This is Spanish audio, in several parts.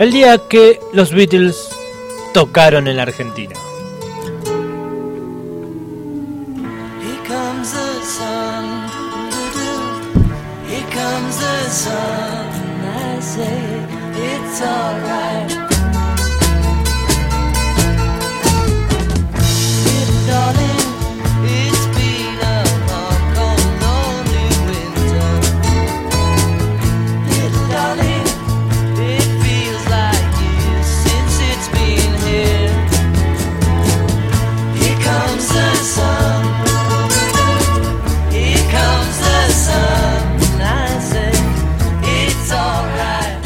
El día que los Beatles tocaron en la Argentina.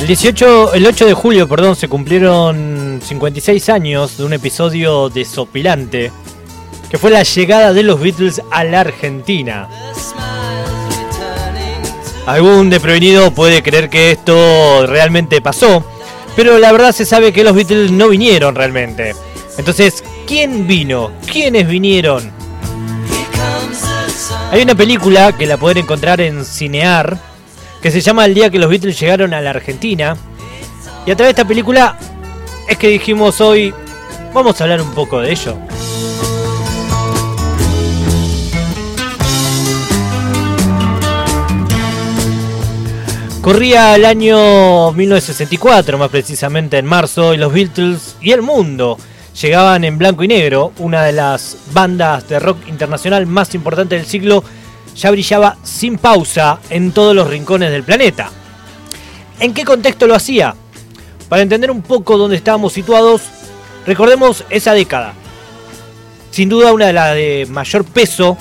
18, el 8 de julio, perdón, se cumplieron 56 años de un episodio desopilante que fue la llegada de los Beatles a la Argentina. Algún desprevenido puede creer que esto realmente pasó, pero la verdad se sabe que los Beatles no vinieron realmente. Entonces, ¿quién vino? ¿Quiénes vinieron? Hay una película que la pueden encontrar en Cinear que se llama El día que los Beatles llegaron a la Argentina. Y a través de esta película es que dijimos hoy, vamos a hablar un poco de ello. Corría el año 1964, más precisamente en marzo, y los Beatles y el mundo llegaban en blanco y negro, una de las bandas de rock internacional más importantes del siglo, ya brillaba sin pausa en todos los rincones del planeta. ¿En qué contexto lo hacía? Para entender un poco dónde estábamos situados, recordemos esa década. Sin duda una de las de mayor peso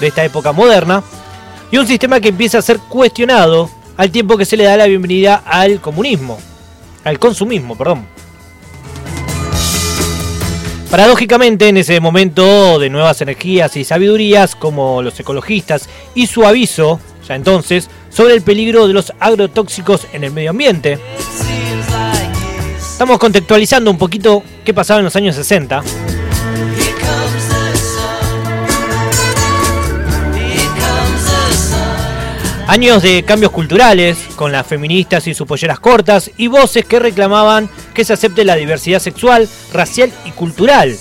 de esta época moderna, y un sistema que empieza a ser cuestionado al tiempo que se le da la bienvenida al comunismo, al consumismo, perdón. Paradójicamente, en ese momento de nuevas energías y sabidurías, como los ecologistas y su aviso, ya entonces, sobre el peligro de los agrotóxicos en el medio ambiente, estamos contextualizando un poquito qué pasaba en los años 60. Años de cambios culturales, con las feministas y sus polleras cortas, y voces que reclamaban que se acepte la diversidad sexual, racial y cultural.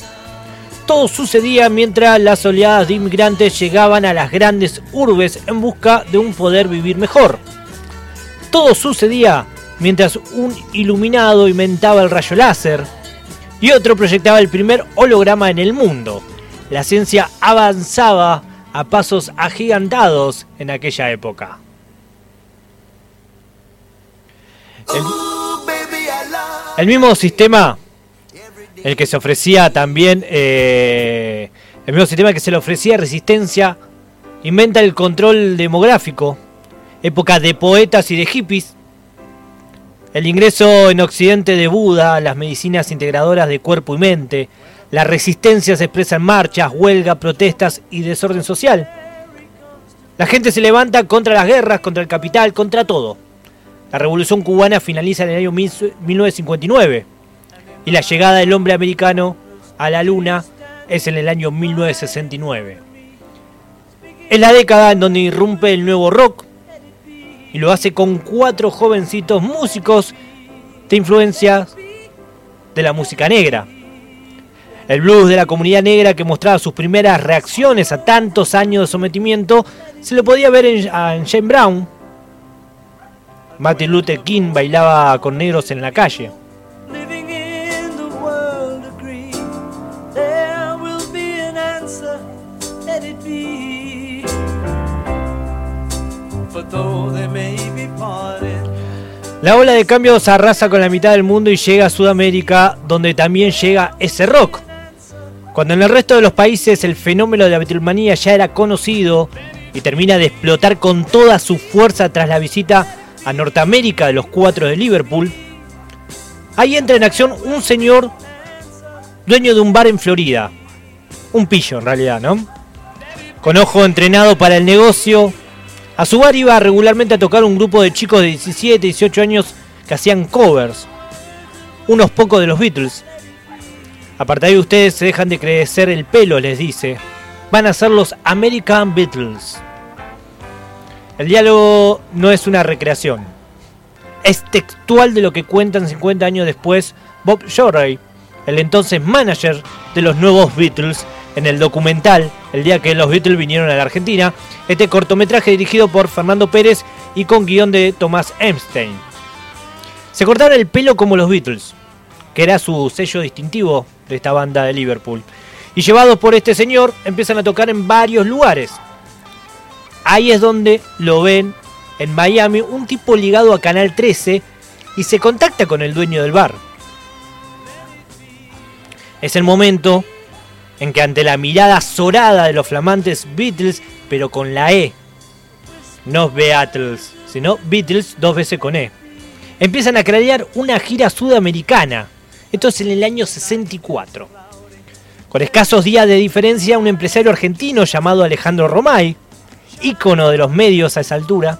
Todo sucedía mientras las oleadas de inmigrantes llegaban a las grandes urbes en busca de un poder vivir mejor. Todo sucedía mientras un iluminado inventaba el rayo láser y otro proyectaba el primer holograma en el mundo. La ciencia avanzaba a pasos agigantados en aquella época. El, mismo sistema, el que se ofrecía también, eh, el mismo sistema que se le ofrecía resistencia, inventa el control demográfico, época de poetas y de hippies, el ingreso en Occidente de Buda, las medicinas integradoras de cuerpo y mente, la resistencia se expresa en marchas, huelga, protestas y desorden social. La gente se levanta contra las guerras, contra el capital, contra todo. La revolución cubana finaliza en el año 1959 y la llegada del hombre americano a la luna es en el año 1969. Es la década en donde irrumpe el nuevo rock y lo hace con cuatro jovencitos músicos de influencias de la música negra. El blues de la comunidad negra que mostraba sus primeras reacciones a tantos años de sometimiento se lo podía ver en, en Jane Brown. Martin Luther King bailaba con negros en la calle. La ola de cambios arrasa con la mitad del mundo y llega a Sudamérica, donde también llega ese rock. Cuando en el resto de los países el fenómeno de la Beatlemanía ya era conocido y termina de explotar con toda su fuerza tras la visita a Norteamérica de los cuatro de Liverpool, ahí entra en acción un señor dueño de un bar en Florida. Un pillo en realidad, ¿no? Con ojo entrenado para el negocio, a su bar iba regularmente a tocar un grupo de chicos de 17, 18 años que hacían covers. Unos pocos de los Beatles. A partir de ustedes se dejan de crecer el pelo, les dice. Van a ser los American Beatles. El diálogo no es una recreación. es textual de lo que cuentan 50 años después Bob Shorey, el entonces manager de los nuevos Beatles, en el documental El día que los Beatles vinieron a la Argentina, este cortometraje dirigido por Fernando Pérez y con guion de Thomas Epstein. Se cortaron el pelo como los Beatles, que era su sello distintivo de esta banda de Liverpool. Y llevados por este señor, empiezan a tocar en varios lugares. Ahí es donde lo ven en Miami un tipo ligado a Canal 13 y se contacta con el dueño del bar. Es el momento en que ante la mirada azorada de los flamantes Beatles, pero con la E, no Beatles, sino Beatles dos veces con E, empiezan a crear una gira sudamericana. Esto es en el año 64. Con escasos días de diferencia, un empresario argentino llamado Alejandro Romay, ícono de los medios a esa altura,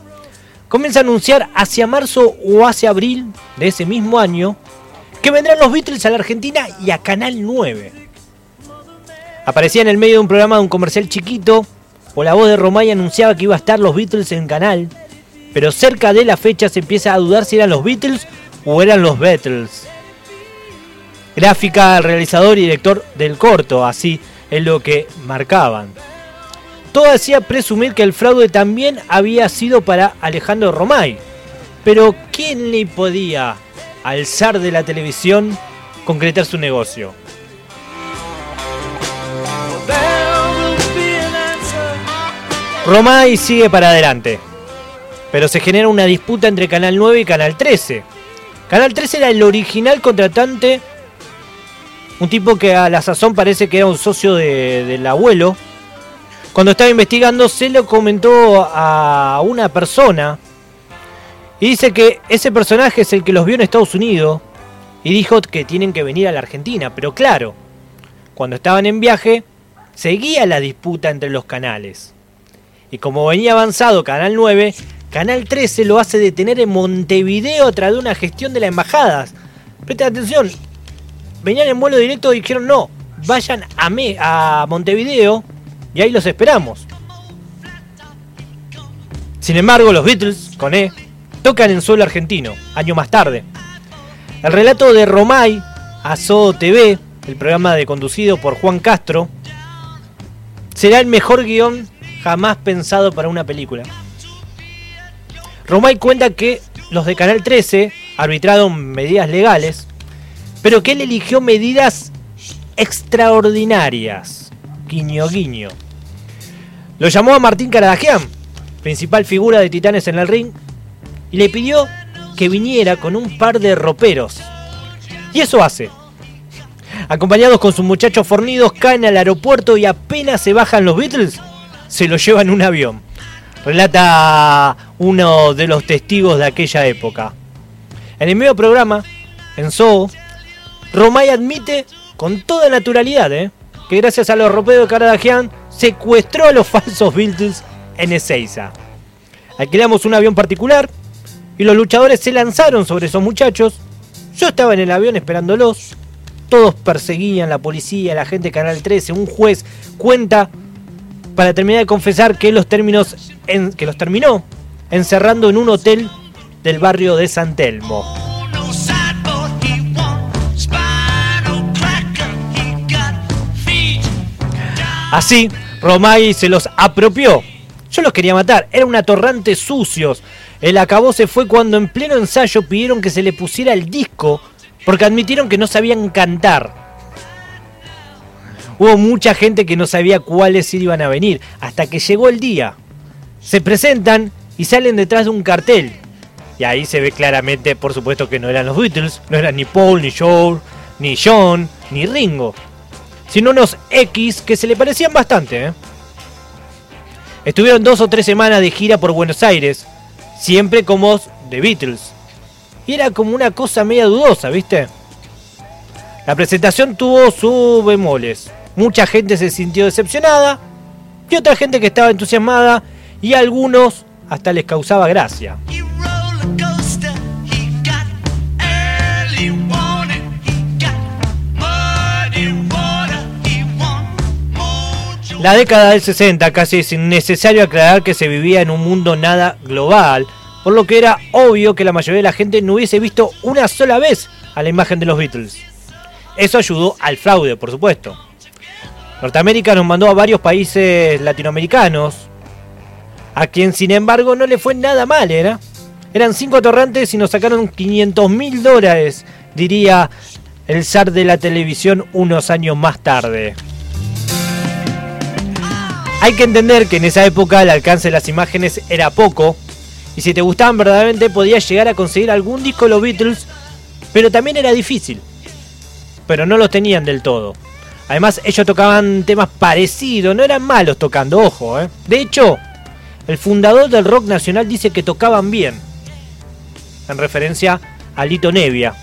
comienza a anunciar hacia marzo o hacia abril de ese mismo año que vendrán los Beatles a la Argentina y a Canal 9. Aparecía en el medio de un programa de un comercial chiquito, o la voz de Romay anunciaba que iba a estar los Beatles en Canal, pero cerca de la fecha se empieza a dudar si eran los Beatles o eran los Beatles. Gráfica, realizador y director del corto, así es lo que marcaban. Todo hacía presumir que el fraude también había sido para Alejandro Romay. Pero ¿quién le podía alzar de la televisión concretar su negocio? Romay sigue para adelante. Pero se genera una disputa entre Canal 9 y Canal 13. Canal 13 era el original contratante. Un tipo que a la sazón parece que era un socio del abuelo. Cuando estaba investigando se lo comentó a una persona. Y dice que ese personaje es el que los vio en Estados Unidos. Y dijo que tienen que venir a la Argentina. Pero claro, cuando estaban en viaje, seguía la disputa entre los canales. Y como venía avanzado Canal 9, Canal 13 lo hace detener en Montevideo a través de una gestión de las embajadas. Presten atención, venían en vuelo directo y dijeron no, vayan a, me, a Montevideo y ahí los esperamos. Sin embargo, los Beatles, con E, tocan en suelo argentino, año más tarde. El relato de Romay a Sodo TV, el programa de conducido por Juan Castro, será el mejor guion jamás pensado para una película. Romay cuenta que los de Canal 13 arbitraron medidas legales, pero que él eligió medidas extraordinarias. Guiño, guiño. Lo llamó a Martín Caradagian, principal figura de Titanes en el ring, y le pidió que viniera con un par de roperos. Y eso hace. Acompañados con sus muchachos fornidos, caen al aeropuerto y apenas se bajan los Beatles, se lo lleva en un avión. Relata uno de los testigos de aquella época. En el medio programa, en Zoo, Romay admite con toda naturalidad ¿eh? Que gracias a los ropeos de Caradagian secuestró a los falsos Beatles en Ezeiza. Alquilamos un avión particular y los luchadores se lanzaron sobre esos muchachos. Yo estaba en el avión esperándolos. Todos perseguían la policía, la gente Canal 13. Un juez cuenta para terminar de confesar que los, términos que los terminó encerrando en un hotel del barrio de San Telmo. Así, Romay se los apropió. Yo los quería matar, eran un atorrante sucios. El acabó se fue cuando en pleno ensayo pidieron que se le pusiera el disco porque admitieron que no sabían cantar. Hubo mucha gente que no sabía cuáles iban a venir, hasta que llegó el día. Se presentan y salen detrás de un cartel. Y ahí se ve claramente, por supuesto, que no eran los Beatles, no eran ni Paul, ni George, ni John, ni Ringo, sino unos X que se le parecían bastante. ¿eh? Estuvieron dos o tres semanas de gira por Buenos Aires, siempre como The Beatles. Y era como una cosa media dudosa, ¿viste? La presentación tuvo sus bemoles. Mucha gente se sintió decepcionada y otra gente que estaba entusiasmada y a algunos hasta les causaba gracia. La década del 60 casi es innecesario aclarar que se vivía en un mundo nada global, por lo que era obvio que la mayoría de la gente no hubiese visto una sola vez a la imagen de los Beatles. Eso ayudó al fraude, por supuesto. Norteamérica nos mandó a varios países latinoamericanos, a quien sin embargo no le fue nada mal, ¿era? Eran cinco atorrantes y nos sacaron 500 mil dólares, diría el zar de la televisión unos años más tarde. Hay que entender que en esa época el alcance de las imágenes era poco, y si te gustaban verdaderamente podías llegar a conseguir algún disco de los Beatles, pero también era difícil. Pero no los tenían del todo. Además, ellos tocaban temas parecidos, no eran malos tocando, ojo. ¿eh? De hecho, el fundador del rock nacional dice que tocaban bien, en referencia a Lito Nevia.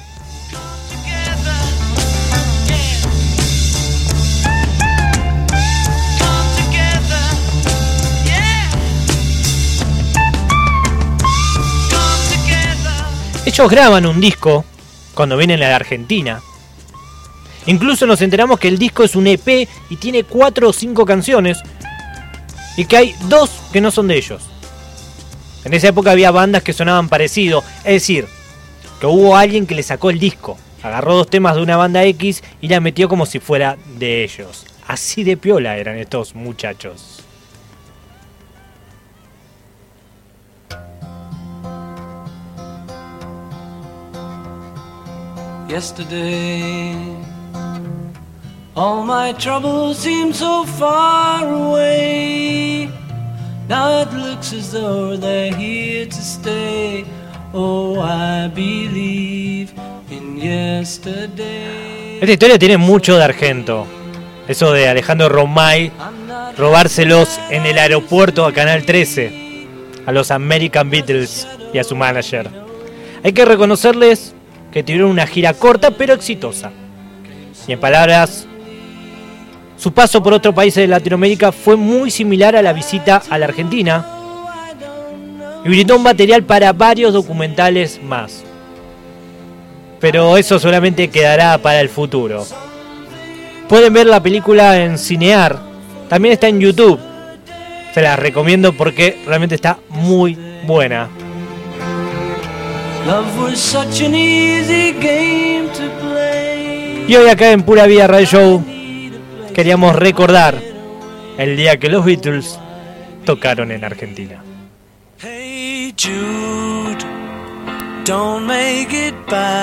Ellos graban un disco cuando vienen a la Argentina Incluso nos enteramos que el disco es un EP y tiene 4 o 5 canciones y que hay dos que no son de ellos. En esa época había bandas que sonaban parecido, es decir, que hubo alguien que le sacó el disco, agarró dos temas de una banda X y la metió como si fuera de ellos. Así de piola eran estos muchachos. Yesterday All my troubles seem so far away. Now it looks as though they're here to stay. Oh, I believe in yesterday. Esta historia tiene mucho de Argento. Eso de Alejandro Romay robárselos en el aeropuerto a Canal 13 a los American Beatles y a su manager. Hay que reconocerles que tuvieron una gira corta pero exitosa. Y en palabras su paso por otros países de Latinoamérica fue muy similar a la visita a la Argentina y brindó un material para varios documentales más. Pero eso solamente quedará para el futuro. Pueden ver la película en Cinear, también está en YouTube. Se la recomiendo porque realmente está muy buena. Y hoy acá en Pura Vida Radio Show queríamos recordar el día que los Beatles tocaron en Argentina. Hey Jude, don't make it bad.